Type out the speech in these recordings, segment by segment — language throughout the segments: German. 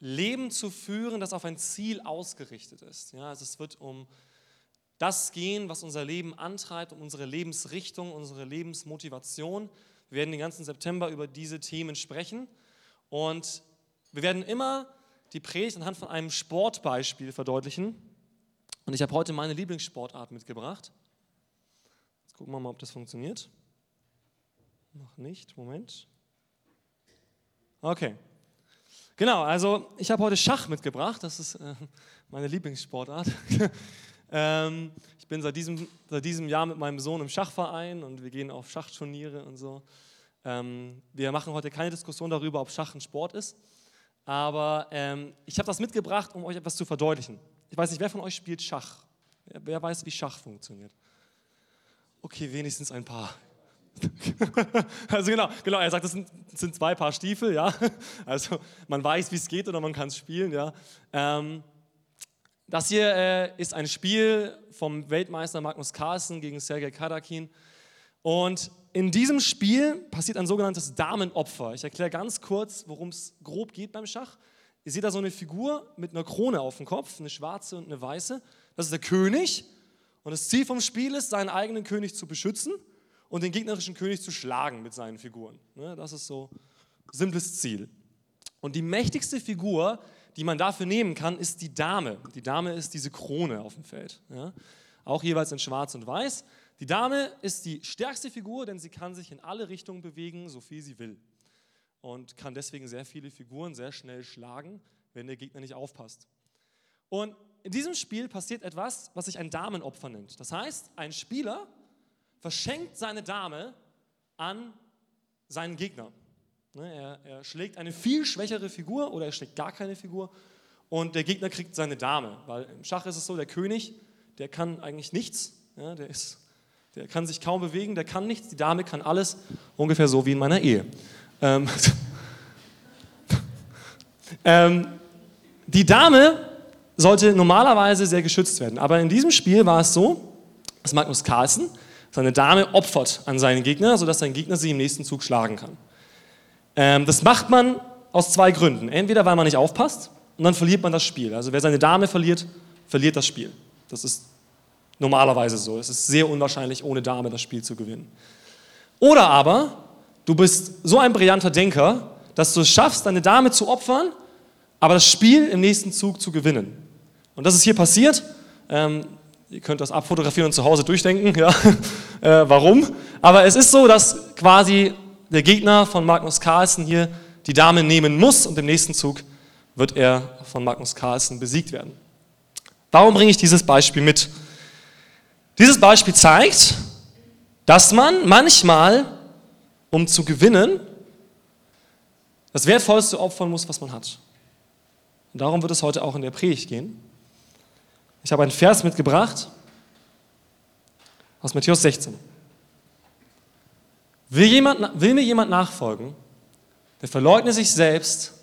Leben zu führen, das auf ein Ziel ausgerichtet ist. Ja, also es wird um das gehen, was unser Leben antreibt, um unsere Lebensrichtung, unsere Lebensmotivation. Wir werden den ganzen September über diese Themen sprechen und wir werden immer die Predigt anhand von einem Sportbeispiel verdeutlichen. Und ich habe heute meine Lieblingssportart mitgebracht. Jetzt gucken wir mal, ob das funktioniert. Noch nicht, Moment. Okay. Genau, also ich habe heute Schach mitgebracht. Das ist äh, meine Lieblingssportart. ähm, ich bin seit diesem, seit diesem Jahr mit meinem Sohn im Schachverein und wir gehen auf Schachturniere und so. Ähm, wir machen heute keine Diskussion darüber, ob Schach ein Sport ist. Aber ähm, ich habe das mitgebracht, um euch etwas zu verdeutlichen. Ich weiß nicht, wer von euch spielt Schach? Wer, wer weiß, wie Schach funktioniert? Okay, wenigstens ein paar. also genau, genau, er sagt, das sind, sind, zwei Paar Stiefel, ja. Also man weiß, wie es geht oder man kann es spielen, ja. Ähm, das hier äh, ist ein Spiel vom Weltmeister Magnus Carlsen gegen Sergei Kadakin. Und in diesem Spiel passiert ein sogenanntes Damenopfer. Ich erkläre ganz kurz, worum es grob geht beim Schach. Ihr seht da so eine Figur mit einer Krone auf dem Kopf, eine schwarze und eine weiße. Das ist der König. Und das Ziel vom Spiel ist, seinen eigenen König zu beschützen und den gegnerischen König zu schlagen mit seinen Figuren. Ne, das ist so ein simples Ziel. Und die mächtigste Figur, die man dafür nehmen kann, ist die Dame. Die Dame ist diese Krone auf dem Feld. Auch jeweils in Schwarz und Weiß. Die Dame ist die stärkste Figur, denn sie kann sich in alle Richtungen bewegen, so viel sie will. Und kann deswegen sehr viele Figuren sehr schnell schlagen, wenn der Gegner nicht aufpasst. Und in diesem Spiel passiert etwas, was sich ein Damenopfer nennt. Das heißt, ein Spieler verschenkt seine Dame an seinen Gegner. Ne, er, er, schlägt eine viel schwächere Figur oder er schlägt gar keine Figur und der Gegner kriegt seine Dame. Weil im Schach ist es so, der König, der kann eigentlich nichts. Ja, der, ist, der kann sich kaum bewegen, der kann nichts. Die Dame kann alles, ungefähr so wie in meiner Ehe. Ähm, ähm, die Dame sollte normalerweise sehr geschützt werden. Aber in diesem Spiel war es so, dass Magnus Carlsen seine Dame opfert an seinen Gegner, sodass sein Gegner sie im nächsten Zug schlagen kann. Ähm, das macht man aus zwei Gründen. Entweder weil man nicht aufpasst und dann verliert man das Spiel. Also wer seine Dame verliert, verliert das Spiel. Das ist normalerweise so. Es ist sehr unwahrscheinlich, ohne Dame das Spiel zu gewinnen. Oder aber du bist so ein brillanter Denker, dass du es schaffst, deine Dame zu opfern, aber das Spiel im nächsten Zug zu gewinnen. Und das ist hier passiert. Ähm, Ihr könnt das abfotografieren und zu Hause durchdenken, ja, äh, warum. Aber es ist so, dass quasi der Gegner von Magnus Carlsen hier die Dame nehmen muss und im nächsten Zug wird er von Magnus Carlsen besiegt werden. Warum bringe ich dieses Beispiel mit? Dieses Beispiel zeigt, dass man manchmal, um zu gewinnen, das Wertvollste opfern muss, was man hat. Und darum wird es heute auch in der Predigt gehen. Ich habe einen Vers mitgebracht aus Matthäus 16. Will, jemand, will mir jemand nachfolgen, der verleugne sich selbst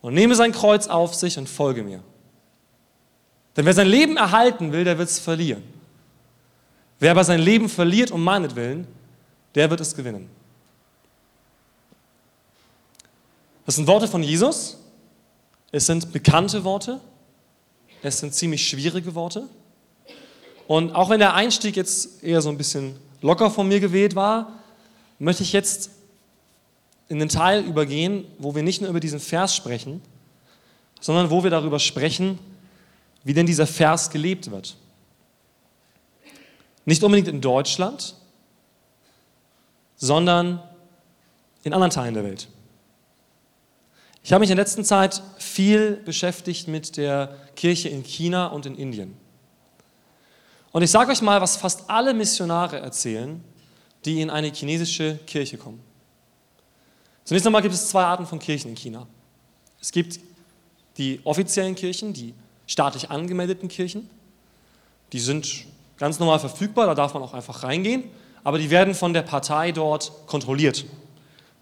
und nehme sein Kreuz auf sich und folge mir. Denn wer sein Leben erhalten will, der wird es verlieren. Wer aber sein Leben verliert um meinetwillen, der wird es gewinnen. Das sind Worte von Jesus. Es sind bekannte Worte. Es sind ziemlich schwierige Worte. Und auch wenn der Einstieg jetzt eher so ein bisschen locker von mir gewählt war, möchte ich jetzt in den Teil übergehen, wo wir nicht nur über diesen Vers sprechen, sondern wo wir darüber sprechen, wie denn dieser Vers gelebt wird. Nicht unbedingt in Deutschland, sondern in anderen Teilen der Welt. Ich habe mich in der letzten Zeit viel beschäftigt mit der Kirche in China und in Indien. Und ich sage euch mal, was fast alle Missionare erzählen, die in eine chinesische Kirche kommen. Zunächst einmal gibt es zwei Arten von Kirchen in China. Es gibt die offiziellen Kirchen, die staatlich angemeldeten Kirchen. Die sind ganz normal verfügbar, da darf man auch einfach reingehen, aber die werden von der Partei dort kontrolliert.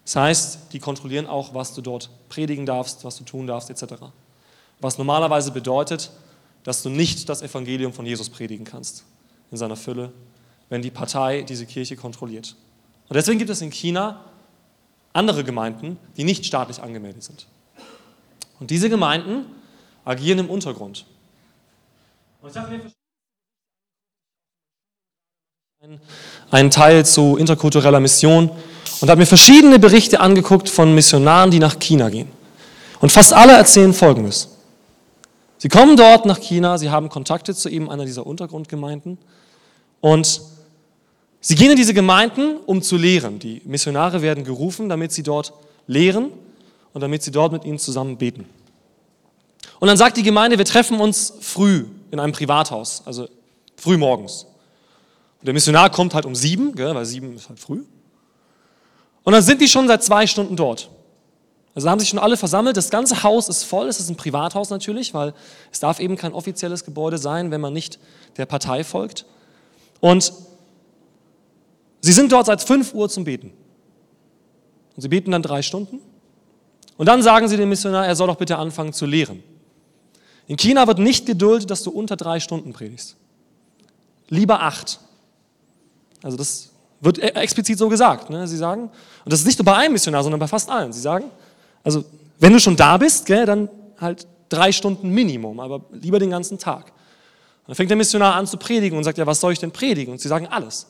Das heißt, die kontrollieren auch, was du dort predigen darfst, was du tun darfst, etc. Was normalerweise bedeutet, dass du nicht das Evangelium von Jesus predigen kannst in seiner Fülle, wenn die Partei diese Kirche kontrolliert. Und deswegen gibt es in China andere Gemeinden, die nicht staatlich angemeldet sind. Und diese Gemeinden agieren im Untergrund. Und ich habe mir einen Teil zu interkultureller Mission und habe mir verschiedene Berichte angeguckt von Missionaren, die nach China gehen. Und fast alle erzählen Folgendes. Sie kommen dort nach China, sie haben Kontakte zu eben einer dieser Untergrundgemeinden und sie gehen in diese Gemeinden, um zu lehren. Die Missionare werden gerufen, damit sie dort lehren und damit sie dort mit ihnen zusammen beten. Und dann sagt die Gemeinde, wir treffen uns früh in einem Privathaus, also früh morgens. Und der Missionar kommt halt um sieben, gell, weil sieben ist halt früh. Und dann sind die schon seit zwei Stunden dort. Also haben sich schon alle versammelt. Das ganze Haus ist voll. Es ist ein Privathaus natürlich, weil es darf eben kein offizielles Gebäude sein, wenn man nicht der Partei folgt. Und sie sind dort seit 5 Uhr zum Beten. Und sie beten dann drei Stunden. Und dann sagen sie dem Missionar, er soll doch bitte anfangen zu lehren. In China wird nicht geduldet, dass du unter drei Stunden predigst. Lieber acht. Also das wird e- explizit so gesagt. Ne? Sie sagen, und das ist nicht nur bei einem Missionar, sondern bei fast allen. Sie sagen, also wenn du schon da bist, gell, dann halt drei Stunden Minimum, aber lieber den ganzen Tag. Und dann fängt der Missionar an zu predigen und sagt, ja, was soll ich denn predigen? Und sie sagen alles.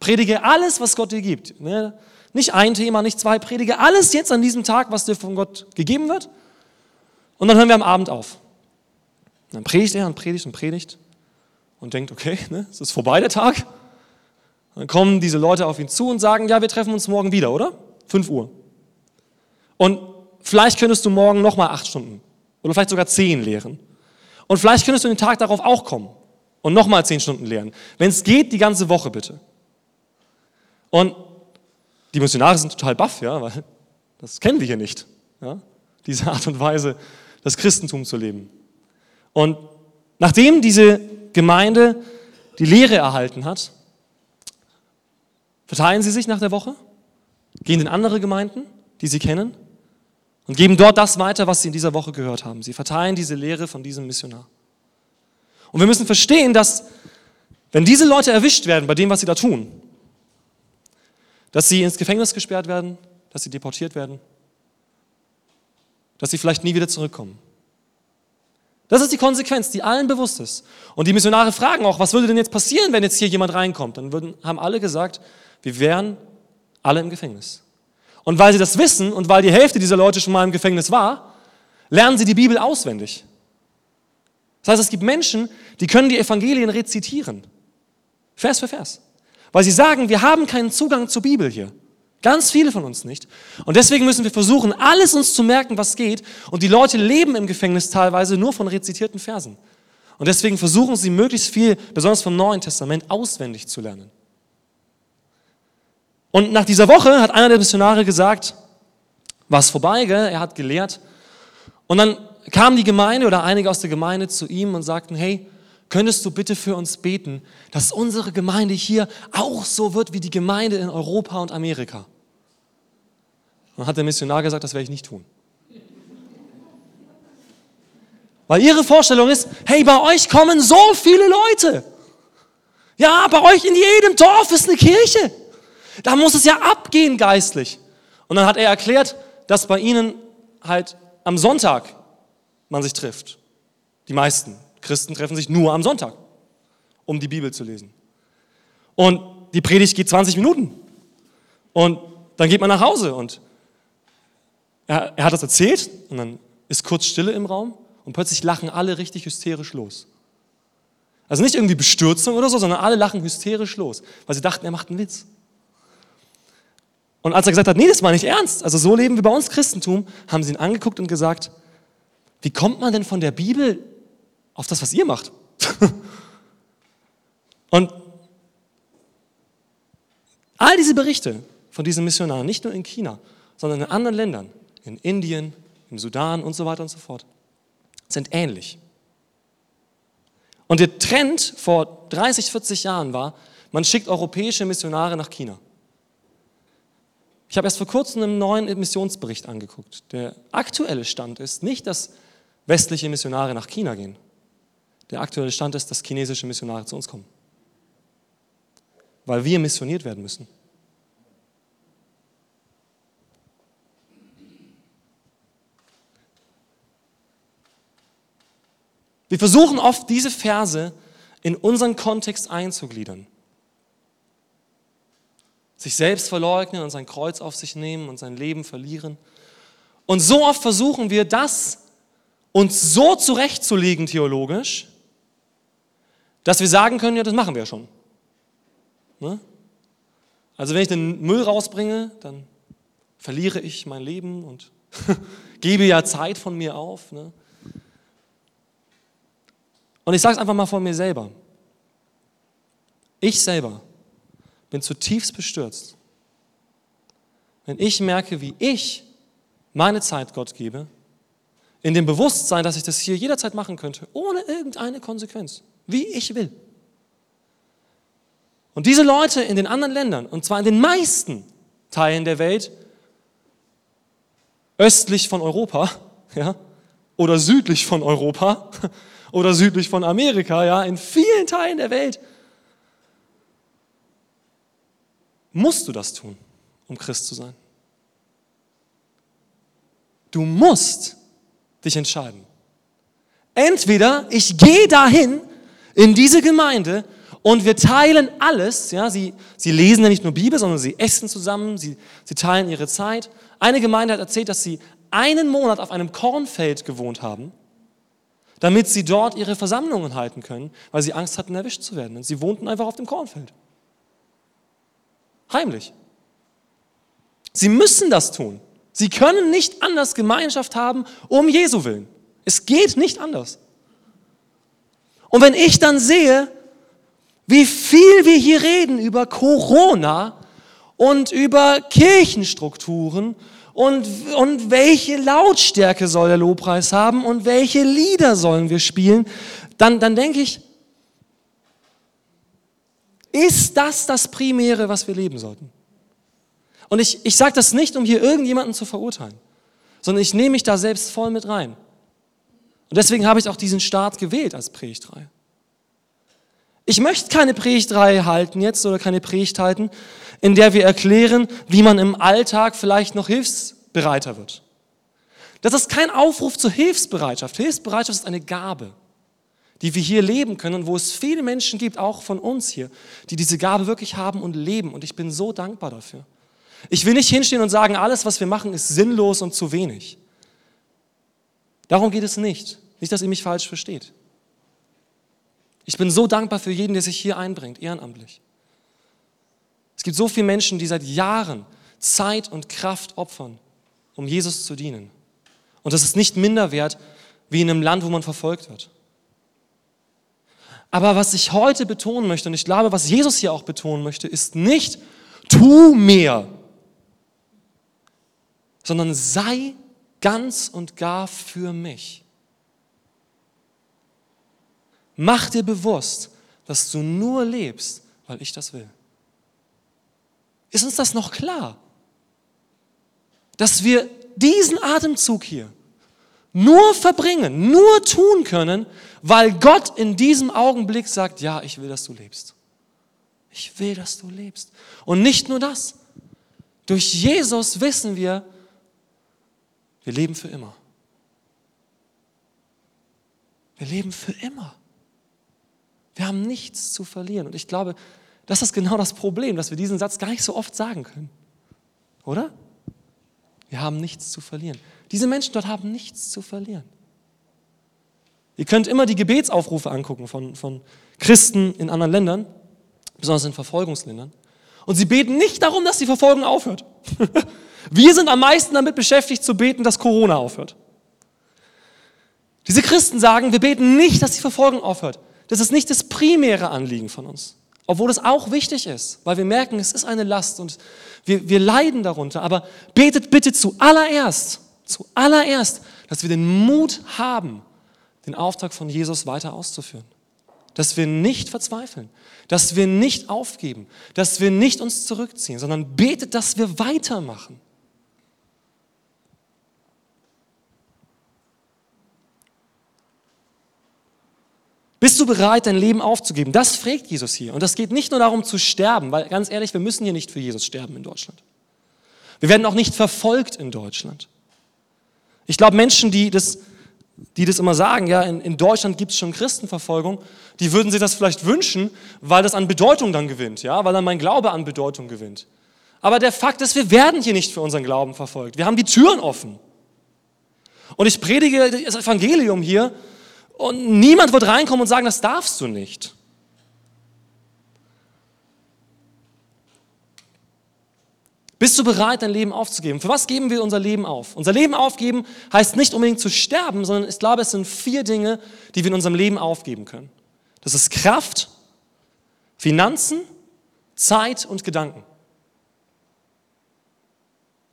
Predige alles, was Gott dir gibt. Ne? Nicht ein Thema, nicht zwei, predige alles jetzt an diesem Tag, was dir von Gott gegeben wird. Und dann hören wir am Abend auf. Und dann predigt er und predigt und predigt und denkt, okay, ne, es ist vorbei der Tag. Dann kommen diese Leute auf ihn zu und sagen, ja, wir treffen uns morgen wieder, oder? 5 Uhr. Und vielleicht könntest du morgen nochmal acht Stunden oder vielleicht sogar zehn lehren. Und vielleicht könntest du den Tag darauf auch kommen und nochmal zehn Stunden lehren. Wenn es geht, die ganze Woche bitte. Und die Missionare sind total baff, ja, weil das kennen wir hier nicht. Ja, diese Art und Weise, das Christentum zu leben. Und nachdem diese Gemeinde die Lehre erhalten hat, verteilen sie sich nach der Woche, gehen in andere Gemeinden, die sie kennen, und geben dort das weiter, was sie in dieser Woche gehört haben. Sie verteilen diese Lehre von diesem Missionar. Und wir müssen verstehen, dass wenn diese Leute erwischt werden bei dem, was sie da tun, dass sie ins Gefängnis gesperrt werden, dass sie deportiert werden, dass sie vielleicht nie wieder zurückkommen. Das ist die Konsequenz, die allen bewusst ist. Und die Missionare fragen auch, was würde denn jetzt passieren, wenn jetzt hier jemand reinkommt? Dann würden, haben alle gesagt, wir wären alle im Gefängnis. Und weil sie das wissen und weil die Hälfte dieser Leute schon mal im Gefängnis war, lernen sie die Bibel auswendig. Das heißt, es gibt Menschen, die können die Evangelien rezitieren. Vers für Vers. Weil sie sagen, wir haben keinen Zugang zur Bibel hier. Ganz viele von uns nicht. Und deswegen müssen wir versuchen, alles uns zu merken, was geht. Und die Leute leben im Gefängnis teilweise nur von rezitierten Versen. Und deswegen versuchen sie möglichst viel, besonders vom Neuen Testament, auswendig zu lernen. Und nach dieser Woche hat einer der Missionare gesagt, war es vorbei, gell? er hat gelehrt. Und dann kam die Gemeinde oder einige aus der Gemeinde zu ihm und sagten, hey, könntest du bitte für uns beten, dass unsere Gemeinde hier auch so wird wie die Gemeinde in Europa und Amerika? Dann hat der Missionar gesagt, das werde ich nicht tun. Weil ihre Vorstellung ist, hey, bei euch kommen so viele Leute. Ja, bei euch in jedem Dorf ist eine Kirche. Da muss es ja abgehen geistlich. Und dann hat er erklärt, dass bei ihnen halt am Sonntag man sich trifft. Die meisten Christen treffen sich nur am Sonntag, um die Bibel zu lesen. Und die Predigt geht 20 Minuten. Und dann geht man nach Hause und er, er hat das erzählt und dann ist kurz Stille im Raum und plötzlich lachen alle richtig hysterisch los. Also nicht irgendwie Bestürzung oder so, sondern alle lachen hysterisch los, weil sie dachten, er macht einen Witz. Und als er gesagt hat, nee, das war nicht ernst, also so leben wir bei uns Christentum, haben sie ihn angeguckt und gesagt, wie kommt man denn von der Bibel auf das, was ihr macht? und all diese Berichte von diesen Missionaren, nicht nur in China, sondern in anderen Ländern, in Indien, im Sudan und so weiter und so fort, sind ähnlich. Und der Trend vor 30, 40 Jahren war, man schickt europäische Missionare nach China. Ich habe erst vor kurzem einen neuen Missionsbericht angeguckt. Der aktuelle Stand ist nicht, dass westliche Missionare nach China gehen. Der aktuelle Stand ist, dass chinesische Missionare zu uns kommen. Weil wir missioniert werden müssen. Wir versuchen oft, diese Verse in unseren Kontext einzugliedern. Sich selbst verleugnen und sein Kreuz auf sich nehmen und sein Leben verlieren. Und so oft versuchen wir, das uns so zurechtzulegen theologisch, dass wir sagen können, ja, das machen wir schon. Ne? Also wenn ich den Müll rausbringe, dann verliere ich mein Leben und gebe ja Zeit von mir auf. Ne? Und ich sage es einfach mal von mir selber. Ich selber bin zutiefst bestürzt, wenn ich merke, wie ich meine Zeit Gott gebe, in dem Bewusstsein, dass ich das hier jederzeit machen könnte, ohne irgendeine Konsequenz, wie ich will. Und diese Leute in den anderen Ländern, und zwar in den meisten Teilen der Welt, östlich von Europa, ja, oder südlich von Europa, oder südlich von Amerika, ja, in vielen Teilen der Welt, musst du das tun, um Christ zu sein. Du musst dich entscheiden. Entweder ich gehe dahin in diese Gemeinde und wir teilen alles. Ja, sie, sie lesen ja nicht nur Bibel, sondern sie essen zusammen, sie, sie teilen ihre Zeit. Eine Gemeinde hat erzählt, dass sie einen Monat auf einem Kornfeld gewohnt haben, damit sie dort ihre Versammlungen halten können, weil sie Angst hatten, erwischt zu werden. Und sie wohnten einfach auf dem Kornfeld. Heimlich. Sie müssen das tun. Sie können nicht anders Gemeinschaft haben um Jesu willen. Es geht nicht anders. Und wenn ich dann sehe, wie viel wir hier reden über Corona und über Kirchenstrukturen und, und welche Lautstärke soll der Lobpreis haben und welche Lieder sollen wir spielen, dann, dann denke ich, ist das das Primäre, was wir leben sollten? Und ich, ich sage das nicht, um hier irgendjemanden zu verurteilen, sondern ich nehme mich da selbst voll mit rein. Und deswegen habe ich auch diesen Start gewählt als Predigtreihe. Ich möchte keine Predigtreihe halten jetzt oder keine Predigt halten, in der wir erklären, wie man im Alltag vielleicht noch hilfsbereiter wird. Das ist kein Aufruf zur Hilfsbereitschaft. Hilfsbereitschaft ist eine Gabe, die wir hier leben können und wo es viele Menschen gibt, auch von uns hier, die diese Gabe wirklich haben und leben. Und ich bin so dankbar dafür. Ich will nicht hinstehen und sagen, alles, was wir machen, ist sinnlos und zu wenig. Darum geht es nicht. Nicht, dass ihr mich falsch versteht. Ich bin so dankbar für jeden, der sich hier einbringt, ehrenamtlich. Es gibt so viele Menschen, die seit Jahren Zeit und Kraft opfern, um Jesus zu dienen. Und das ist nicht minder wert wie in einem Land, wo man verfolgt wird. Aber was ich heute betonen möchte, und ich glaube, was Jesus hier auch betonen möchte, ist nicht, tu mehr, sondern sei ganz und gar für mich. Mach dir bewusst, dass du nur lebst, weil ich das will. Ist uns das noch klar? Dass wir diesen Atemzug hier nur verbringen, nur tun können, weil Gott in diesem Augenblick sagt, ja, ich will, dass du lebst. Ich will, dass du lebst. Und nicht nur das. Durch Jesus wissen wir, wir leben für immer. Wir leben für immer. Wir haben nichts zu verlieren. Und ich glaube, das ist genau das Problem, dass wir diesen Satz gar nicht so oft sagen können. Oder? Wir haben nichts zu verlieren. Diese Menschen dort haben nichts zu verlieren. Ihr könnt immer die Gebetsaufrufe angucken von, von Christen in anderen Ländern, besonders in Verfolgungsländern. Und sie beten nicht darum, dass die Verfolgung aufhört. Wir sind am meisten damit beschäftigt zu beten, dass Corona aufhört. Diese Christen sagen, wir beten nicht, dass die Verfolgung aufhört. Das ist nicht das primäre Anliegen von uns. Obwohl es auch wichtig ist, weil wir merken, es ist eine Last und wir, wir leiden darunter. Aber betet bitte zuallererst, zuallererst, dass wir den Mut haben, den Auftrag von Jesus weiter auszuführen. Dass wir nicht verzweifeln, dass wir nicht aufgeben, dass wir nicht uns zurückziehen, sondern betet, dass wir weitermachen. Bist du bereit, dein Leben aufzugeben? Das fragt Jesus hier. Und das geht nicht nur darum zu sterben, weil ganz ehrlich, wir müssen hier nicht für Jesus sterben in Deutschland. Wir werden auch nicht verfolgt in Deutschland. Ich glaube, Menschen, die das die das immer sagen, ja, in, in Deutschland gibt es schon Christenverfolgung, die würden sich das vielleicht wünschen, weil das an Bedeutung dann gewinnt, ja, weil dann mein Glaube an Bedeutung gewinnt. Aber der Fakt ist, wir werden hier nicht für unseren Glauben verfolgt. Wir haben die Türen offen. Und ich predige das Evangelium hier und niemand wird reinkommen und sagen, das darfst du nicht. Bist du bereit, dein Leben aufzugeben? Für was geben wir unser Leben auf? Unser Leben aufgeben heißt nicht unbedingt zu sterben, sondern ich glaube, es sind vier Dinge, die wir in unserem Leben aufgeben können. Das ist Kraft, Finanzen, Zeit und Gedanken.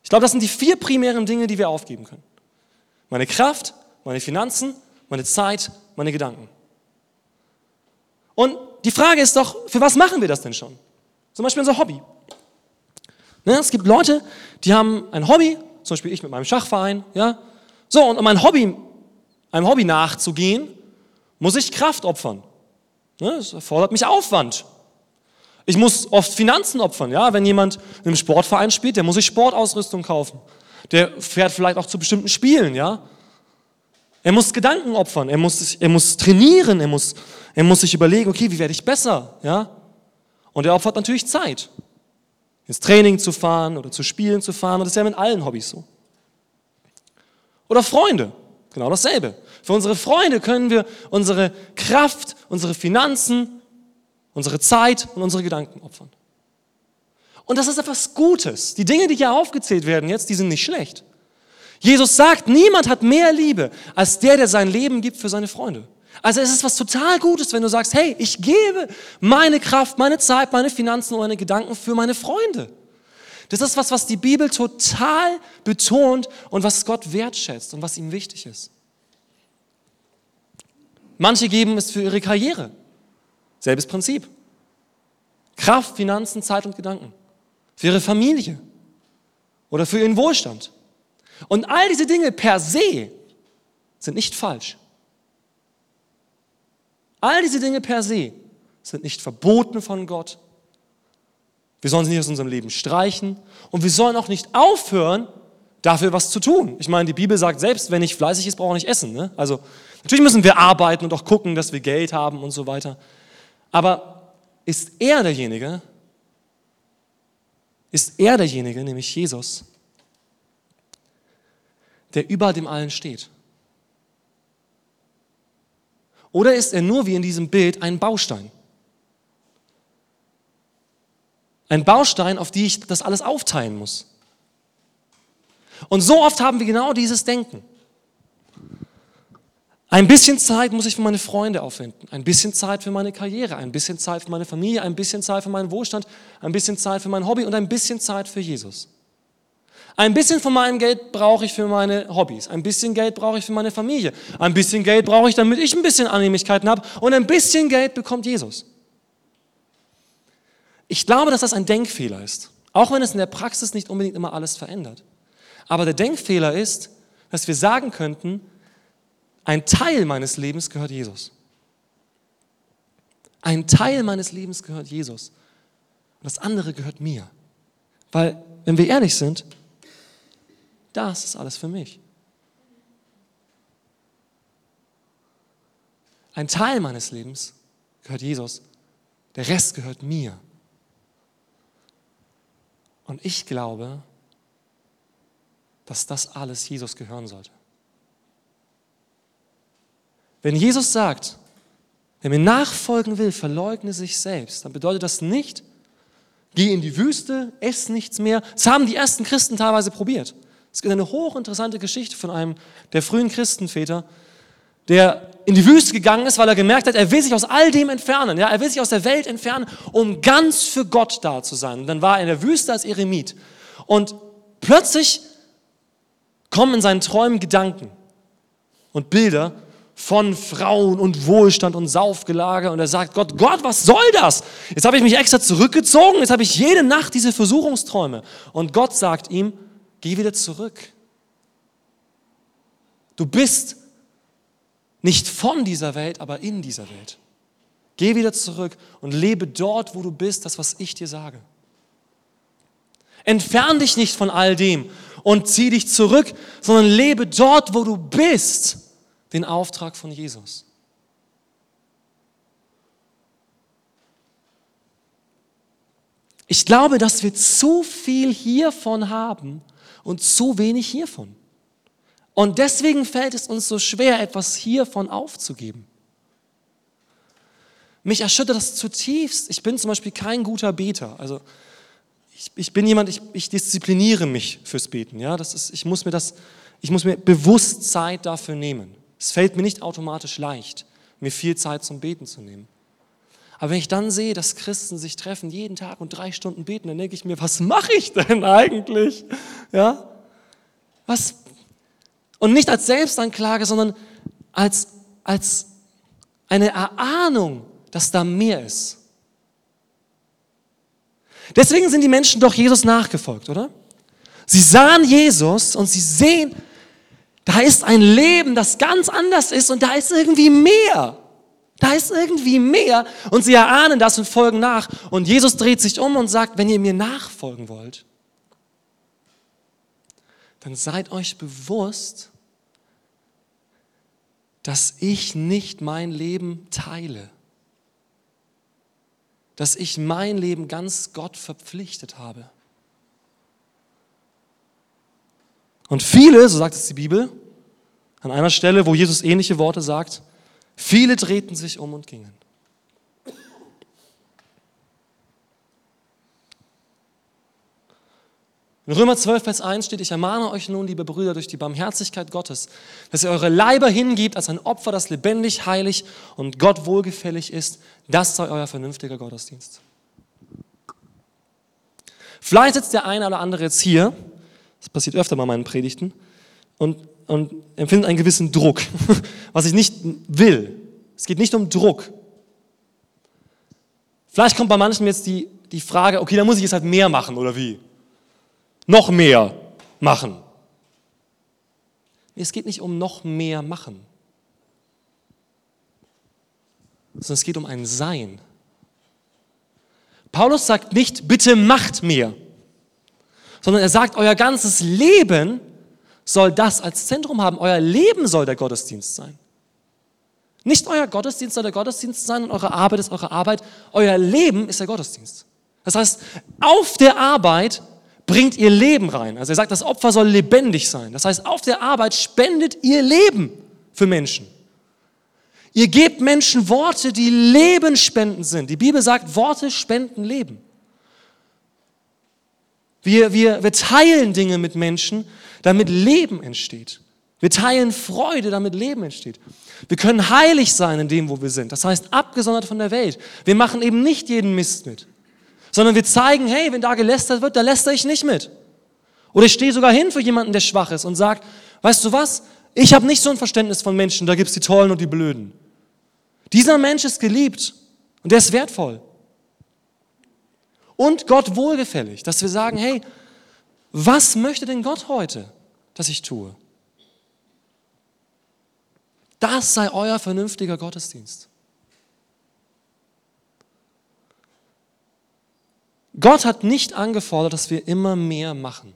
Ich glaube, das sind die vier primären Dinge, die wir aufgeben können. Meine Kraft, meine Finanzen, meine Zeit, meine Gedanken. Und die Frage ist doch, für was machen wir das denn schon? Zum Beispiel unser Hobby. Ne, es gibt Leute, die haben ein Hobby, zum Beispiel ich mit meinem Schachverein, ja. So, und um ein Hobby, einem Hobby nachzugehen, muss ich Kraft opfern. Ne, das erfordert mich Aufwand. Ich muss oft Finanzen opfern, ja. Wenn jemand in einem Sportverein spielt, der muss sich Sportausrüstung kaufen. Der fährt vielleicht auch zu bestimmten Spielen, ja. Er muss Gedanken opfern, er muss, er muss trainieren, er muss, er muss sich überlegen, okay, wie werde ich besser, ja. Und er opfert natürlich Zeit ins Training zu fahren oder zu Spielen zu fahren. Und das ist ja mit allen Hobbys so. Oder Freunde, genau dasselbe. Für unsere Freunde können wir unsere Kraft, unsere Finanzen, unsere Zeit und unsere Gedanken opfern. Und das ist etwas Gutes. Die Dinge, die hier aufgezählt werden jetzt, die sind nicht schlecht. Jesus sagt, niemand hat mehr Liebe als der, der sein Leben gibt für seine Freunde. Also es ist was total Gutes, wenn du sagst, hey, ich gebe meine Kraft, meine Zeit, meine Finanzen und meine Gedanken für meine Freunde. Das ist was, was die Bibel total betont und was Gott wertschätzt und was ihm wichtig ist. Manche geben es für ihre Karriere. Selbes Prinzip. Kraft, Finanzen, Zeit und Gedanken. Für ihre Familie oder für ihren Wohlstand. Und all diese Dinge per se sind nicht falsch. All diese Dinge per se sind nicht verboten von Gott. Wir sollen sie nicht aus unserem Leben streichen und wir sollen auch nicht aufhören, dafür was zu tun. Ich meine, die Bibel sagt selbst, wenn nicht fleißig ist, braucht er nicht essen. Ne? Also natürlich müssen wir arbeiten und auch gucken, dass wir Geld haben und so weiter. Aber ist er derjenige, ist er derjenige, nämlich Jesus, der über dem allen steht? Oder ist er nur wie in diesem Bild ein Baustein? Ein Baustein, auf die ich das alles aufteilen muss. Und so oft haben wir genau dieses Denken. Ein bisschen Zeit muss ich für meine Freunde aufwenden, ein bisschen Zeit für meine Karriere, ein bisschen Zeit für meine Familie, ein bisschen Zeit für meinen Wohlstand, ein bisschen Zeit für mein Hobby und ein bisschen Zeit für Jesus. Ein bisschen von meinem Geld brauche ich für meine Hobbys. Ein bisschen Geld brauche ich für meine Familie. Ein bisschen Geld brauche ich, damit ich ein bisschen Annehmlichkeiten habe. Und ein bisschen Geld bekommt Jesus. Ich glaube, dass das ein Denkfehler ist. Auch wenn es in der Praxis nicht unbedingt immer alles verändert. Aber der Denkfehler ist, dass wir sagen könnten, ein Teil meines Lebens gehört Jesus. Ein Teil meines Lebens gehört Jesus. Und das andere gehört mir. Weil, wenn wir ehrlich sind, das ist alles für mich. Ein Teil meines Lebens gehört Jesus, der Rest gehört mir. Und ich glaube, dass das alles Jesus gehören sollte. Wenn Jesus sagt, wer mir nachfolgen will, verleugne sich selbst, dann bedeutet das nicht, geh in die Wüste, ess nichts mehr. Das haben die ersten Christen teilweise probiert. Es gibt eine hochinteressante Geschichte von einem der frühen Christenväter, der in die Wüste gegangen ist, weil er gemerkt hat, er will sich aus all dem entfernen. Ja, er will sich aus der Welt entfernen, um ganz für Gott da zu sein. Und dann war er in der Wüste als Eremit. Und plötzlich kommen in seinen Träumen Gedanken und Bilder von Frauen und Wohlstand und Saufgelage. Und er sagt, Gott, Gott, was soll das? Jetzt habe ich mich extra zurückgezogen, jetzt habe ich jede Nacht diese Versuchungsträume. Und Gott sagt ihm, Geh wieder zurück. Du bist nicht von dieser Welt, aber in dieser Welt. Geh wieder zurück und lebe dort, wo du bist, das, was ich dir sage. Entfern dich nicht von all dem und zieh dich zurück, sondern lebe dort, wo du bist, den Auftrag von Jesus. Ich glaube, dass wir zu viel hiervon haben und zu wenig hiervon. Und deswegen fällt es uns so schwer, etwas hiervon aufzugeben. Mich erschüttert das zutiefst. Ich bin zum Beispiel kein guter Beter. Also ich, ich bin jemand, ich, ich, diszipliniere mich fürs Beten. Ja, das ist, ich, muss mir das, ich muss mir bewusst Zeit dafür nehmen. Es fällt mir nicht automatisch leicht, mir viel Zeit zum Beten zu nehmen. Aber wenn ich dann sehe, dass Christen sich treffen, jeden Tag und drei Stunden beten, dann denke ich mir, was mache ich denn eigentlich? Ja? Was? Und nicht als Selbstanklage, sondern als, als eine Erahnung, dass da mehr ist. Deswegen sind die Menschen doch Jesus nachgefolgt, oder? Sie sahen Jesus und sie sehen, da ist ein Leben, das ganz anders ist und da ist irgendwie mehr. Da ist irgendwie mehr und sie erahnen das und folgen nach. Und Jesus dreht sich um und sagt, wenn ihr mir nachfolgen wollt, dann seid euch bewusst, dass ich nicht mein Leben teile. Dass ich mein Leben ganz Gott verpflichtet habe. Und viele, so sagt es die Bibel, an einer Stelle, wo Jesus ähnliche Worte sagt, Viele drehten sich um und gingen. In Römer 12, Vers 1 steht, ich ermahne euch nun, liebe Brüder, durch die Barmherzigkeit Gottes, dass ihr eure Leiber hingibt als ein Opfer, das lebendig, heilig und Gott wohlgefällig ist. Das sei euer vernünftiger Gottesdienst. Vielleicht sitzt der eine oder andere jetzt hier, das passiert öfter bei meinen Predigten, und und empfindet einen gewissen Druck, was ich nicht will. Es geht nicht um Druck. Vielleicht kommt bei manchen jetzt die, die Frage, okay, dann muss ich jetzt halt mehr machen oder wie? Noch mehr machen. Es geht nicht um noch mehr machen, sondern es geht um ein Sein. Paulus sagt nicht, bitte macht mehr, sondern er sagt, euer ganzes Leben soll das als Zentrum haben. Euer Leben soll der Gottesdienst sein. Nicht euer Gottesdienst soll der Gottesdienst sein und eure Arbeit ist eure Arbeit. Euer Leben ist der Gottesdienst. Das heißt, auf der Arbeit bringt ihr Leben rein. Also er sagt, das Opfer soll lebendig sein. Das heißt, auf der Arbeit spendet ihr Leben für Menschen. Ihr gebt Menschen Worte, die lebensspendend sind. Die Bibel sagt, Worte spenden Leben. Wir, wir, wir teilen Dinge mit Menschen, damit Leben entsteht. Wir teilen Freude, damit Leben entsteht. Wir können heilig sein in dem, wo wir sind. Das heißt, abgesondert von der Welt. Wir machen eben nicht jeden Mist mit, sondern wir zeigen, hey, wenn da gelästert wird, da läster ich nicht mit. Oder ich stehe sogar hin für jemanden, der schwach ist und sage, weißt du was, ich habe nicht so ein Verständnis von Menschen, da gibt es die Tollen und die Blöden. Dieser Mensch ist geliebt und der ist wertvoll. Und Gott wohlgefällig, dass wir sagen, hey, was möchte denn Gott heute? das ich tue. Das sei euer vernünftiger Gottesdienst. Gott hat nicht angefordert, dass wir immer mehr machen.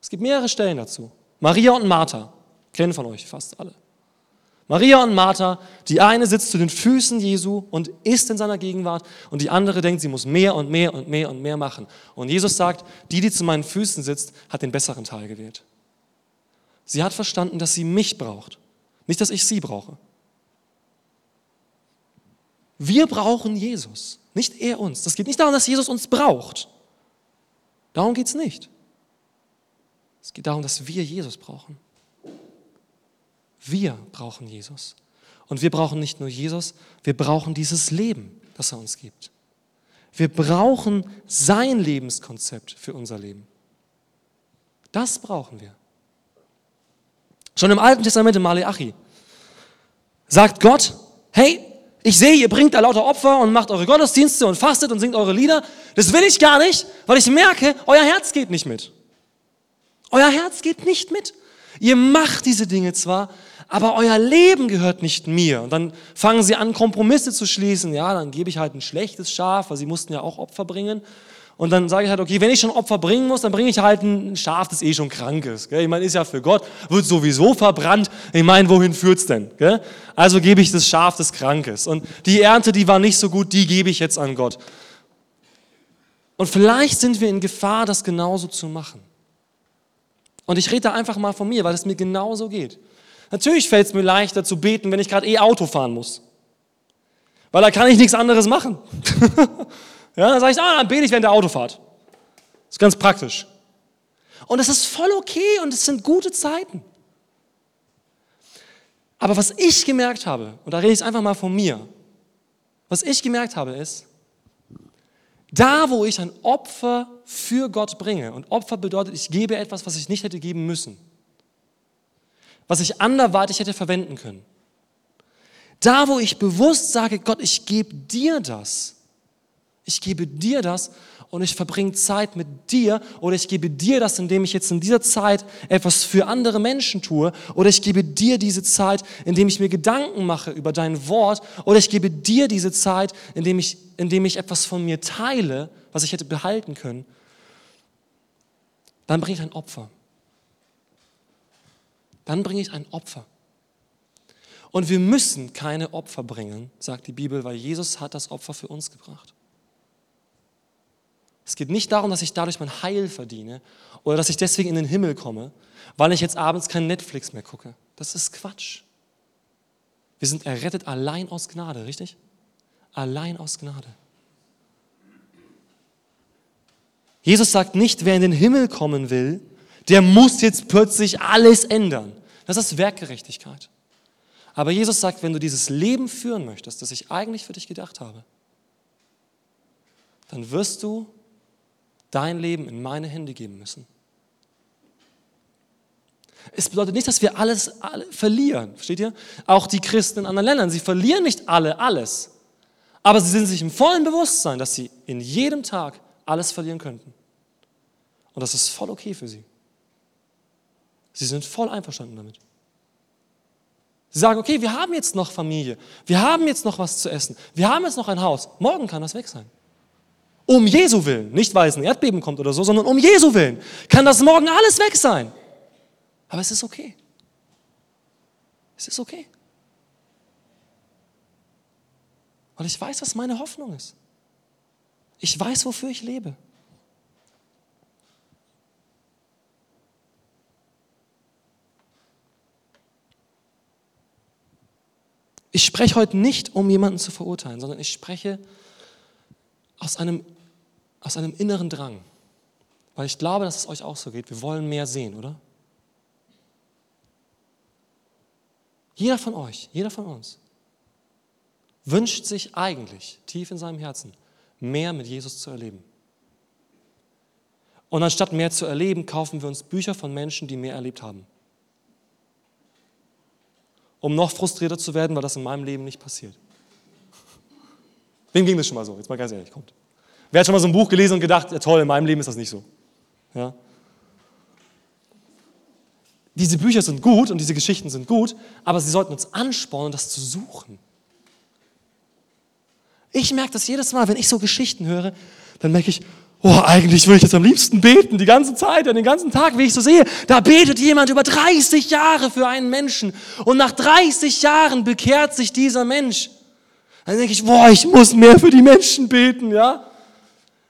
Es gibt mehrere Stellen dazu. Maria und Martha, kennen von euch fast alle. Maria und Martha, die eine sitzt zu den Füßen Jesu und ist in seiner Gegenwart und die andere denkt, sie muss mehr und mehr und mehr und mehr machen. Und Jesus sagt, die, die zu meinen Füßen sitzt, hat den besseren Teil gewählt. Sie hat verstanden, dass sie mich braucht, nicht dass ich sie brauche. Wir brauchen Jesus, nicht er uns. Das geht nicht darum, dass Jesus uns braucht. Darum geht es nicht. Es geht darum, dass wir Jesus brauchen. Wir brauchen Jesus. Und wir brauchen nicht nur Jesus, wir brauchen dieses Leben, das er uns gibt. Wir brauchen sein Lebenskonzept für unser Leben. Das brauchen wir. Schon im Alten Testament in Maleachi sagt Gott, hey, ich sehe, ihr bringt da lauter Opfer und macht eure Gottesdienste und fastet und singt eure Lieder. Das will ich gar nicht, weil ich merke, euer Herz geht nicht mit. Euer Herz geht nicht mit. Ihr macht diese Dinge zwar, aber euer Leben gehört nicht mir. Und dann fangen sie an, Kompromisse zu schließen. Ja, dann gebe ich halt ein schlechtes Schaf, weil sie mussten ja auch Opfer bringen. Und dann sage ich halt, okay, wenn ich schon Opfer bringen muss, dann bringe ich halt ein Schaf, das eh schon krank ist. Gell? Ich meine, ist ja für Gott, wird sowieso verbrannt. Ich meine, wohin führt es denn? Gell? Also gebe ich das Schaf, das krank ist. Und die Ernte, die war nicht so gut, die gebe ich jetzt an Gott. Und vielleicht sind wir in Gefahr, das genauso zu machen. Und ich rede da einfach mal von mir, weil es mir genauso geht. Natürlich fällt es mir leichter zu beten, wenn ich gerade eh Auto fahren muss. Weil da kann ich nichts anderes machen. Ja, dann sage ich, ah, dann bete ich während der Autofahrt. Das ist ganz praktisch. Und es ist voll okay und es sind gute Zeiten. Aber was ich gemerkt habe, und da rede ich einfach mal von mir, was ich gemerkt habe ist, da wo ich ein Opfer für Gott bringe, und Opfer bedeutet, ich gebe etwas, was ich nicht hätte geben müssen, was ich anderweitig hätte verwenden können. Da wo ich bewusst sage, Gott, ich gebe dir das, ich gebe dir das und ich verbringe Zeit mit dir oder ich gebe dir das, indem ich jetzt in dieser Zeit etwas für andere Menschen tue oder ich gebe dir diese Zeit, indem ich mir Gedanken mache über dein Wort oder ich gebe dir diese Zeit, indem ich, indem ich etwas von mir teile, was ich hätte behalten können. Dann bringe ich ein Opfer. Dann bringe ich ein Opfer. Und wir müssen keine Opfer bringen, sagt die Bibel, weil Jesus hat das Opfer für uns gebracht. Es geht nicht darum, dass ich dadurch mein Heil verdiene oder dass ich deswegen in den Himmel komme, weil ich jetzt abends kein Netflix mehr gucke. Das ist Quatsch. Wir sind errettet allein aus Gnade, richtig? Allein aus Gnade. Jesus sagt nicht, wer in den Himmel kommen will, der muss jetzt plötzlich alles ändern. Das ist Werkgerechtigkeit. Aber Jesus sagt, wenn du dieses Leben führen möchtest, das ich eigentlich für dich gedacht habe, dann wirst du dein Leben in meine Hände geben müssen. Es bedeutet nicht, dass wir alles alle verlieren, versteht ihr? Auch die Christen in anderen Ländern, sie verlieren nicht alle alles. Aber sie sind sich im vollen Bewusstsein, dass sie in jedem Tag alles verlieren könnten. Und das ist voll okay für sie. Sie sind voll einverstanden damit. Sie sagen, okay, wir haben jetzt noch Familie, wir haben jetzt noch was zu essen, wir haben jetzt noch ein Haus, morgen kann das weg sein. Um Jesu Willen, nicht weil es ein Erdbeben kommt oder so, sondern um Jesu Willen kann das morgen alles weg sein. Aber es ist okay. Es ist okay. Weil ich weiß, was meine Hoffnung ist. Ich weiß, wofür ich lebe. Ich spreche heute nicht, um jemanden zu verurteilen, sondern ich spreche aus einem, aus einem inneren Drang. Weil ich glaube, dass es euch auch so geht. Wir wollen mehr sehen, oder? Jeder von euch, jeder von uns wünscht sich eigentlich tief in seinem Herzen, mehr mit Jesus zu erleben. Und anstatt mehr zu erleben, kaufen wir uns Bücher von Menschen, die mehr erlebt haben. Um noch frustrierter zu werden, weil das in meinem Leben nicht passiert. Wem ging das schon mal so? Jetzt mal ganz ehrlich, kommt. Wer hat schon mal so ein Buch gelesen und gedacht, ja toll, in meinem Leben ist das nicht so? Ja? Diese Bücher sind gut und diese Geschichten sind gut, aber sie sollten uns anspornen, das zu suchen. Ich merke das jedes Mal, wenn ich so Geschichten höre, dann merke ich, oh, eigentlich würde ich jetzt am liebsten beten, die ganze Zeit, den ganzen Tag, wie ich so sehe. Da betet jemand über 30 Jahre für einen Menschen und nach 30 Jahren bekehrt sich dieser Mensch. Dann denke ich, boah, ich muss mehr für die Menschen beten, ja.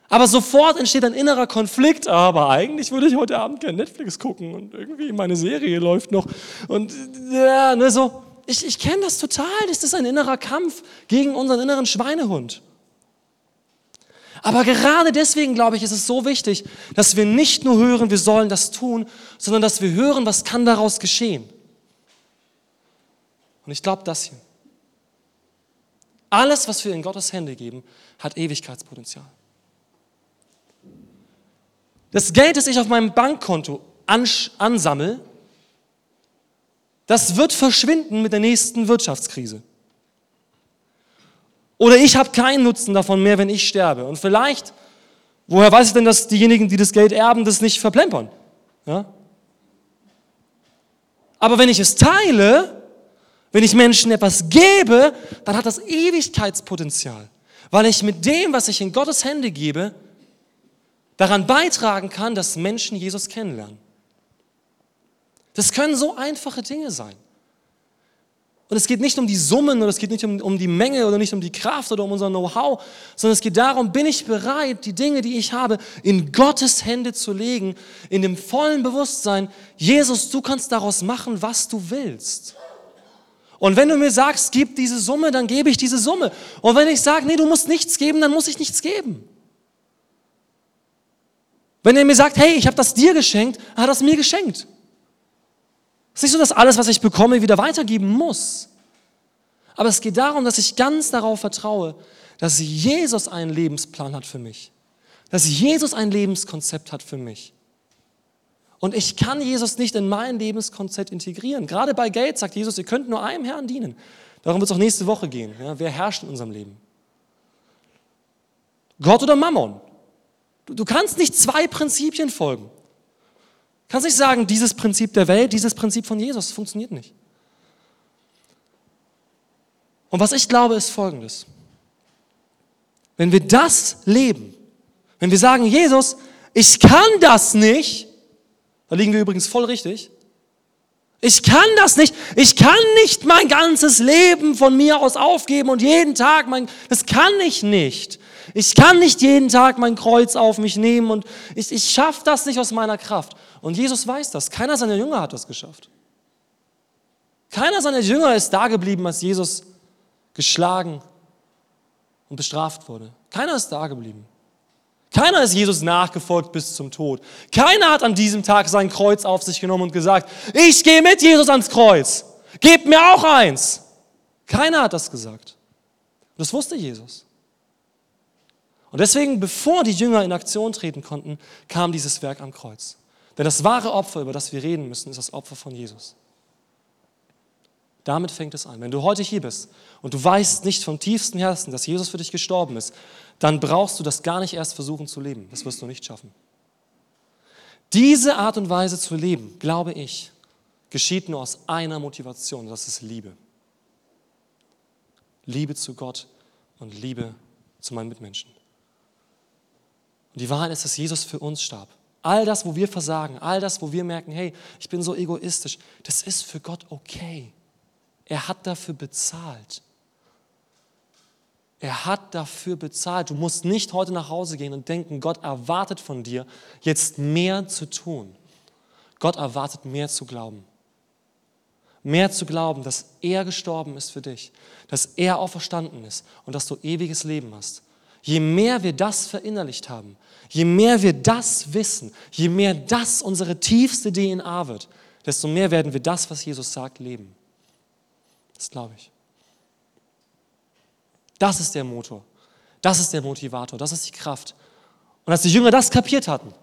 Aber sofort entsteht ein innerer Konflikt. Aber eigentlich würde ich heute Abend gerne Netflix gucken und irgendwie meine Serie läuft noch. Und ja, ne, so. Ich, ich kenne das total. Das ist ein innerer Kampf gegen unseren inneren Schweinehund. Aber gerade deswegen, glaube ich, ist es so wichtig, dass wir nicht nur hören, wir sollen das tun, sondern dass wir hören, was kann daraus geschehen. Und ich glaube das hier. Alles, was wir in Gottes Hände geben, hat Ewigkeitspotenzial. Das Geld, das ich auf meinem Bankkonto ansammle, das wird verschwinden mit der nächsten Wirtschaftskrise. Oder ich habe keinen Nutzen davon mehr, wenn ich sterbe. Und vielleicht, woher weiß ich denn, dass diejenigen, die das Geld erben, das nicht verplempern? Ja? Aber wenn ich es teile, wenn ich Menschen etwas gebe, dann hat das Ewigkeitspotenzial, weil ich mit dem, was ich in Gottes Hände gebe, daran beitragen kann, dass Menschen Jesus kennenlernen. Das können so einfache Dinge sein. Und es geht nicht um die Summen oder es geht nicht um, um die Menge oder nicht um die Kraft oder um unser Know-how, sondern es geht darum, bin ich bereit, die Dinge, die ich habe, in Gottes Hände zu legen, in dem vollen Bewusstsein, Jesus, du kannst daraus machen, was du willst. Und wenn du mir sagst, gib diese Summe, dann gebe ich diese Summe. Und wenn ich sage, nee, du musst nichts geben, dann muss ich nichts geben. Wenn er mir sagt, hey, ich habe das dir geschenkt, er hat das mir geschenkt. Es ist nicht so, dass alles, was ich bekomme, wieder weitergeben muss. Aber es geht darum, dass ich ganz darauf vertraue, dass Jesus einen Lebensplan hat für mich. Dass Jesus ein Lebenskonzept hat für mich. Und ich kann Jesus nicht in mein Lebenskonzept integrieren. Gerade bei Geld sagt Jesus, ihr könnt nur einem Herrn dienen. Darum wird es auch nächste Woche gehen. Ja, wer herrscht in unserem Leben? Gott oder Mammon? Du, du kannst nicht zwei Prinzipien folgen. Kannst nicht sagen, dieses Prinzip der Welt, dieses Prinzip von Jesus, funktioniert nicht. Und was ich glaube, ist Folgendes. Wenn wir das leben, wenn wir sagen, Jesus, ich kann das nicht, da liegen wir übrigens voll richtig, ich kann das nicht. Ich kann nicht mein ganzes Leben von mir aus aufgeben und jeden Tag mein, das kann ich nicht. Ich kann nicht jeden Tag mein Kreuz auf mich nehmen und ich, ich schaffe das nicht aus meiner Kraft. Und Jesus weiß das. Keiner seiner Jünger hat das geschafft. Keiner seiner Jünger ist da geblieben, als Jesus geschlagen und bestraft wurde. Keiner ist da geblieben. Keiner ist Jesus nachgefolgt bis zum Tod. Keiner hat an diesem Tag sein Kreuz auf sich genommen und gesagt, ich gehe mit Jesus ans Kreuz. Gebt mir auch eins. Keiner hat das gesagt. Das wusste Jesus. Und deswegen, bevor die Jünger in Aktion treten konnten, kam dieses Werk am Kreuz. Denn das wahre Opfer, über das wir reden müssen, ist das Opfer von Jesus. Damit fängt es an. Wenn du heute hier bist und du weißt nicht vom tiefsten Herzen, dass Jesus für dich gestorben ist, dann brauchst du das gar nicht erst versuchen zu leben. Das wirst du nicht schaffen. Diese Art und Weise zu leben, glaube ich, geschieht nur aus einer Motivation, das ist Liebe. Liebe zu Gott und Liebe zu meinen Mitmenschen. Und die Wahrheit ist, dass Jesus für uns starb. All das, wo wir versagen, all das, wo wir merken, hey, ich bin so egoistisch, das ist für Gott okay. Er hat dafür bezahlt. Er hat dafür bezahlt. Du musst nicht heute nach Hause gehen und denken, Gott erwartet von dir, jetzt mehr zu tun. Gott erwartet mehr zu glauben. Mehr zu glauben, dass er gestorben ist für dich, dass er auferstanden ist und dass du ewiges Leben hast. Je mehr wir das verinnerlicht haben, je mehr wir das wissen, je mehr das unsere tiefste DNA wird, desto mehr werden wir das, was Jesus sagt, leben. Das glaube ich. Das ist der Motor. Das ist der Motivator. Das ist die Kraft. Und als die Jünger das kapiert hatten,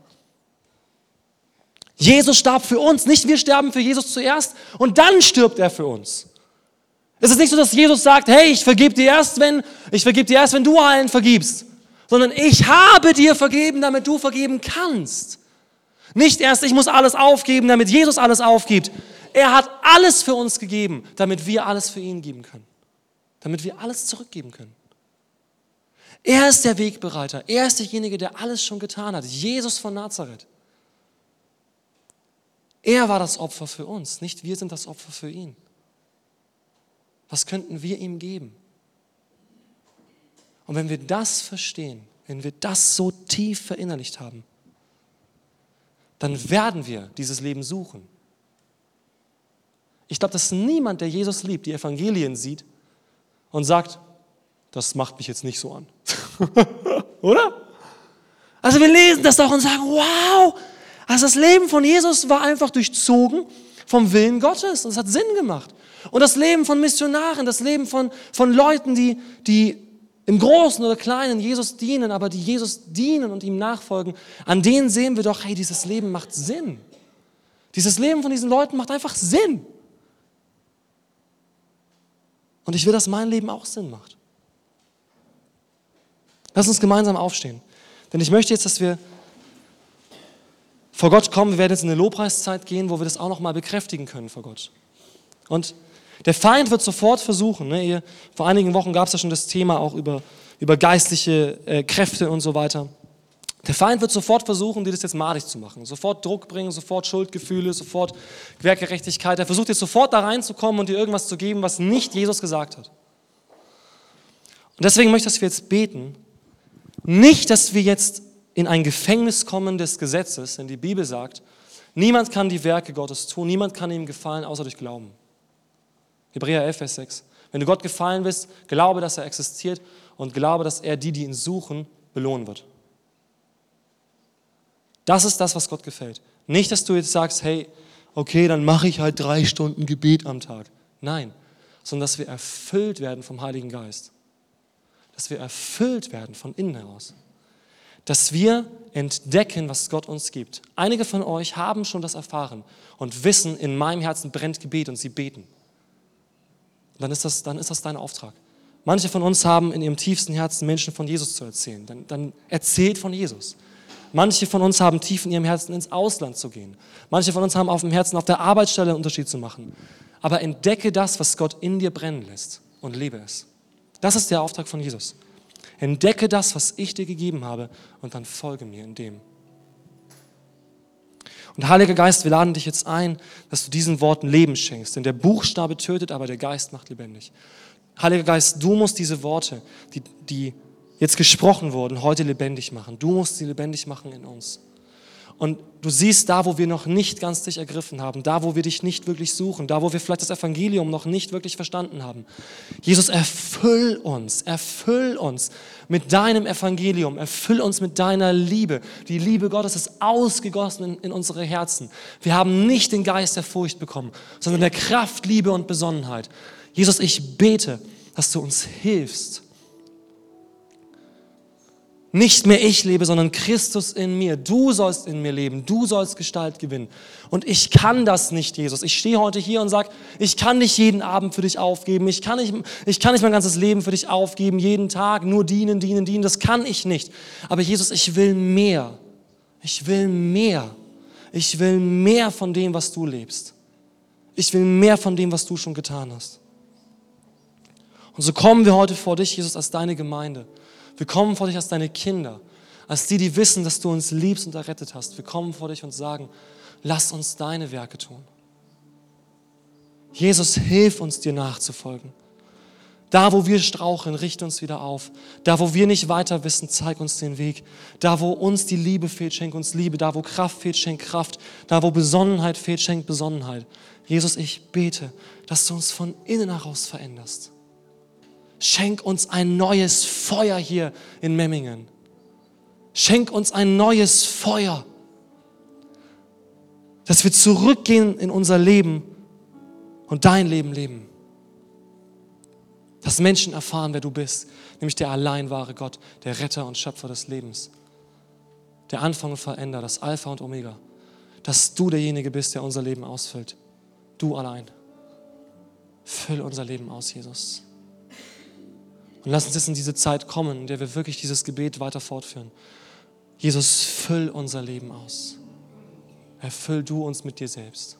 Jesus starb für uns, nicht wir sterben für Jesus zuerst und dann stirbt er für uns. Es ist nicht so, dass Jesus sagt, hey, ich vergebe dir erst, wenn, ich vergebe dir erst, wenn du allen vergibst, sondern ich habe dir vergeben, damit du vergeben kannst. Nicht erst, ich muss alles aufgeben, damit Jesus alles aufgibt. Er hat alles für uns gegeben, damit wir alles für ihn geben können. Damit wir alles zurückgeben können. Er ist der Wegbereiter. Er ist derjenige, der alles schon getan hat. Jesus von Nazareth. Er war das Opfer für uns, nicht wir sind das Opfer für ihn. Was könnten wir ihm geben? Und wenn wir das verstehen, wenn wir das so tief verinnerlicht haben, dann werden wir dieses Leben suchen. Ich glaube, dass niemand, der Jesus liebt, die Evangelien sieht und sagt, das macht mich jetzt nicht so an. Oder? Also wir lesen das doch und sagen, wow, also das Leben von Jesus war einfach durchzogen vom Willen Gottes und es hat Sinn gemacht. Und das Leben von Missionaren, das Leben von, von Leuten, die, die im Großen oder Kleinen Jesus dienen, aber die Jesus dienen und ihm nachfolgen, an denen sehen wir doch, hey, dieses Leben macht Sinn. Dieses Leben von diesen Leuten macht einfach Sinn. Und ich will, dass mein Leben auch Sinn macht. Lass uns gemeinsam aufstehen. Denn ich möchte jetzt, dass wir vor Gott kommen. Wir werden jetzt in eine Lobpreiszeit gehen, wo wir das auch nochmal bekräftigen können vor Gott. Und der Feind wird sofort versuchen, ne, ihr, vor einigen Wochen gab es ja schon das Thema auch über, über geistliche äh, Kräfte und so weiter. Der Feind wird sofort versuchen, dir das jetzt madig zu machen. Sofort Druck bringen, sofort Schuldgefühle, sofort Werkgerechtigkeit. Er versucht jetzt sofort da reinzukommen und dir irgendwas zu geben, was nicht Jesus gesagt hat. Und deswegen möchte ich, dass wir jetzt beten. Nicht, dass wir jetzt in ein Gefängnis kommen des Gesetzes, denn die Bibel sagt, niemand kann die Werke Gottes tun, niemand kann ihm gefallen, außer durch Glauben. Hebräer 11, Vers 6. Wenn du Gott gefallen willst, glaube, dass er existiert und glaube, dass er die, die ihn suchen, belohnen wird. Das ist das, was Gott gefällt. Nicht, dass du jetzt sagst, hey, okay, dann mache ich halt drei Stunden Gebet am Tag. Nein, sondern dass wir erfüllt werden vom Heiligen Geist. Dass wir erfüllt werden von innen heraus. Dass wir entdecken, was Gott uns gibt. Einige von euch haben schon das erfahren und wissen, in meinem Herzen brennt Gebet und sie beten. Dann ist das, dann ist das dein Auftrag. Manche von uns haben in ihrem tiefsten Herzen Menschen von Jesus zu erzählen. Dann, dann erzählt von Jesus. Manche von uns haben tief in ihrem Herzen ins Ausland zu gehen. Manche von uns haben auf dem Herzen auf der Arbeitsstelle einen Unterschied zu machen. Aber entdecke das, was Gott in dir brennen lässt und lebe es. Das ist der Auftrag von Jesus. Entdecke das, was ich dir gegeben habe und dann folge mir in dem. Und Heiliger Geist, wir laden dich jetzt ein, dass du diesen Worten Leben schenkst. Denn der Buchstabe tötet, aber der Geist macht lebendig. Heiliger Geist, du musst diese Worte, die, die jetzt gesprochen wurden, heute lebendig machen. Du musst sie lebendig machen in uns. Und du siehst da, wo wir noch nicht ganz dich ergriffen haben, da, wo wir dich nicht wirklich suchen, da, wo wir vielleicht das Evangelium noch nicht wirklich verstanden haben. Jesus, erfüll uns, erfüll uns mit deinem Evangelium, erfüll uns mit deiner Liebe. Die Liebe Gottes ist ausgegossen in, in unsere Herzen. Wir haben nicht den Geist der Furcht bekommen, sondern der Kraft, Liebe und Besonnenheit. Jesus, ich bete, dass du uns hilfst, nicht mehr ich lebe, sondern Christus in mir. Du sollst in mir leben. Du sollst Gestalt gewinnen. Und ich kann das nicht, Jesus. Ich stehe heute hier und sage, ich kann nicht jeden Abend für dich aufgeben. Ich kann, nicht, ich kann nicht mein ganzes Leben für dich aufgeben. Jeden Tag nur dienen, dienen, dienen. Das kann ich nicht. Aber Jesus, ich will mehr. Ich will mehr. Ich will mehr von dem, was du lebst. Ich will mehr von dem, was du schon getan hast. Und so kommen wir heute vor dich, Jesus, als deine Gemeinde. Wir kommen vor dich als deine Kinder, als die, die wissen, dass du uns liebst und errettet hast. Wir kommen vor dich und sagen, lass uns deine Werke tun. Jesus, hilf uns, dir nachzufolgen. Da, wo wir straucheln, richte uns wieder auf. Da, wo wir nicht weiter wissen, zeig uns den Weg. Da, wo uns die Liebe fehlt, schenk uns Liebe. Da, wo Kraft fehlt, schenk Kraft. Da, wo Besonnenheit fehlt, schenk Besonnenheit. Jesus, ich bete, dass du uns von innen heraus veränderst. Schenk uns ein neues Feuer hier in Memmingen. Schenk uns ein neues Feuer, dass wir zurückgehen in unser Leben und dein Leben leben. Dass Menschen erfahren, wer du bist, nämlich der allein wahre Gott, der Retter und Schöpfer des Lebens, der Anfang und Veränder, das Alpha und Omega. Dass du derjenige bist, der unser Leben ausfüllt. Du allein. Füll unser Leben aus, Jesus. Und lass uns jetzt in diese Zeit kommen, in der wir wirklich dieses Gebet weiter fortführen. Jesus, füll unser Leben aus. Erfüll du uns mit dir selbst.